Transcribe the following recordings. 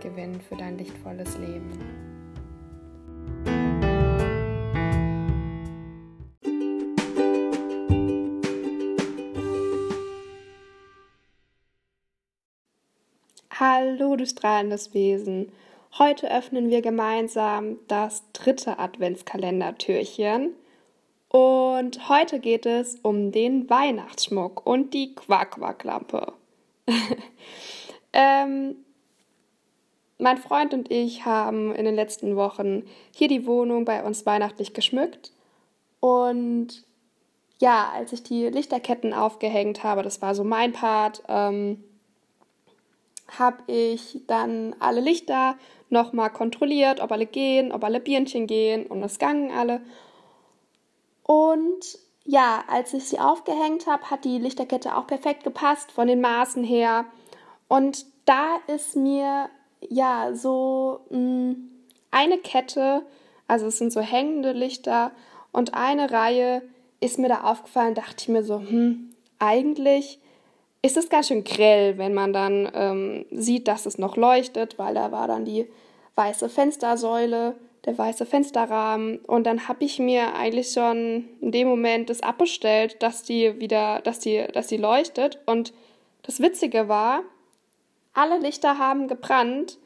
gewinnen für dein lichtvolles Leben. Hallo, du strahlendes Wesen. Heute öffnen wir gemeinsam das dritte Adventskalendertürchen. Und heute geht es um den Weihnachtsschmuck und die Quack-Quack-Lampe. ähm, mein Freund und ich haben in den letzten Wochen hier die Wohnung bei uns weihnachtlich geschmückt. Und ja, als ich die Lichterketten aufgehängt habe, das war so mein Part, ähm, habe ich dann alle Lichter nochmal kontrolliert, ob alle gehen, ob alle Birnchen gehen und es gangen alle. Und ja, als ich sie aufgehängt habe, hat die Lichterkette auch perfekt gepasst von den Maßen her. Und da ist mir ja, so mh, mm, eine Kette, also es sind so hängende Lichter und eine Reihe ist mir da aufgefallen, dachte ich mir so, hm, eigentlich ist es ganz schön grell, wenn man dann ähm, sieht, dass es noch leuchtet, weil da war dann die weiße Fenstersäule, der weiße Fensterrahmen und dann habe ich mir eigentlich schon in dem Moment das abbestellt, dass die wieder, dass die, dass die leuchtet und das Witzige war, alle Lichter haben gebrannt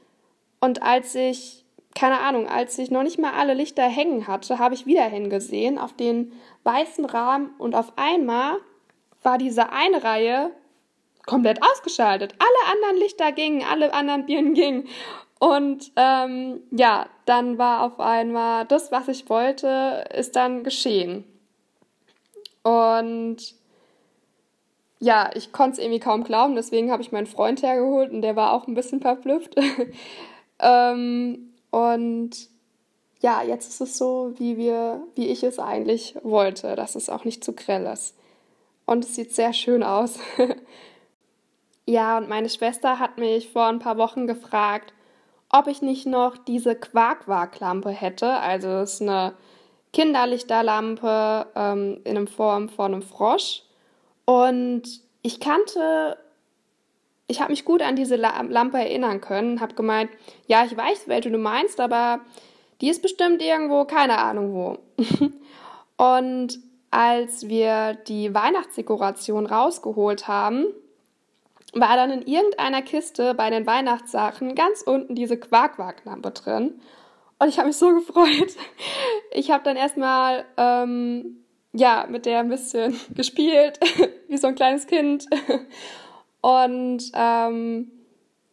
und als ich, keine Ahnung, als ich noch nicht mal alle Lichter hängen hatte, habe ich wieder hingesehen auf den weißen Rahmen und auf einmal war diese eine Reihe komplett ausgeschaltet. Alle anderen Lichter gingen, alle anderen Birnen gingen. Und ähm, ja, dann war auf einmal das, was ich wollte, ist dann geschehen. Und ja, ich konnte es irgendwie kaum glauben, deswegen habe ich meinen Freund hergeholt und der war auch ein bisschen verblüfft. ähm, und ja, jetzt ist es so, wie wir, wie ich es eigentlich wollte, dass es auch nicht zu grell ist. Und es sieht sehr schön aus. ja, und meine Schwester hat mich vor ein paar Wochen gefragt, ob ich nicht noch diese Quark-Quark-Lampe hätte. Also es ist eine Kinderlichterlampe ähm, in der Form von einem Frosch. Und ich kannte, ich habe mich gut an diese Lampe erinnern können, habe gemeint, ja, ich weiß, welche du meinst, aber die ist bestimmt irgendwo, keine Ahnung wo. und als wir die Weihnachtsdekoration rausgeholt haben, war dann in irgendeiner Kiste bei den Weihnachtssachen ganz unten diese Quark-Quark-Lampe drin. Und ich habe mich so gefreut. Ich habe dann erstmal ähm, ja, mit der ein bisschen gespielt, wie so ein kleines Kind. Und ähm,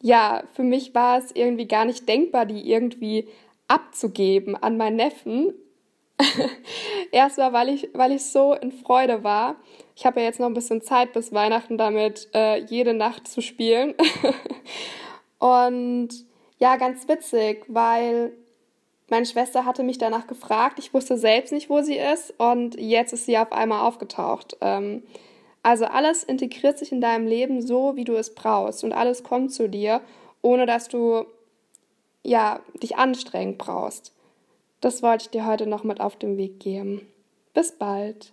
ja, für mich war es irgendwie gar nicht denkbar, die irgendwie abzugeben an meinen Neffen. Erstmal, weil ich, weil ich so in Freude war. Ich habe ja jetzt noch ein bisschen Zeit bis Weihnachten damit, äh, jede Nacht zu spielen. Und ja, ganz witzig, weil meine Schwester hatte mich danach gefragt. Ich wusste selbst nicht, wo sie ist. Und jetzt ist sie auf einmal aufgetaucht. Ähm, also alles integriert sich in deinem Leben so, wie du es brauchst. Und alles kommt zu dir, ohne dass du ja, dich anstrengend brauchst. Das wollte ich dir heute noch mit auf den Weg geben. Bis bald.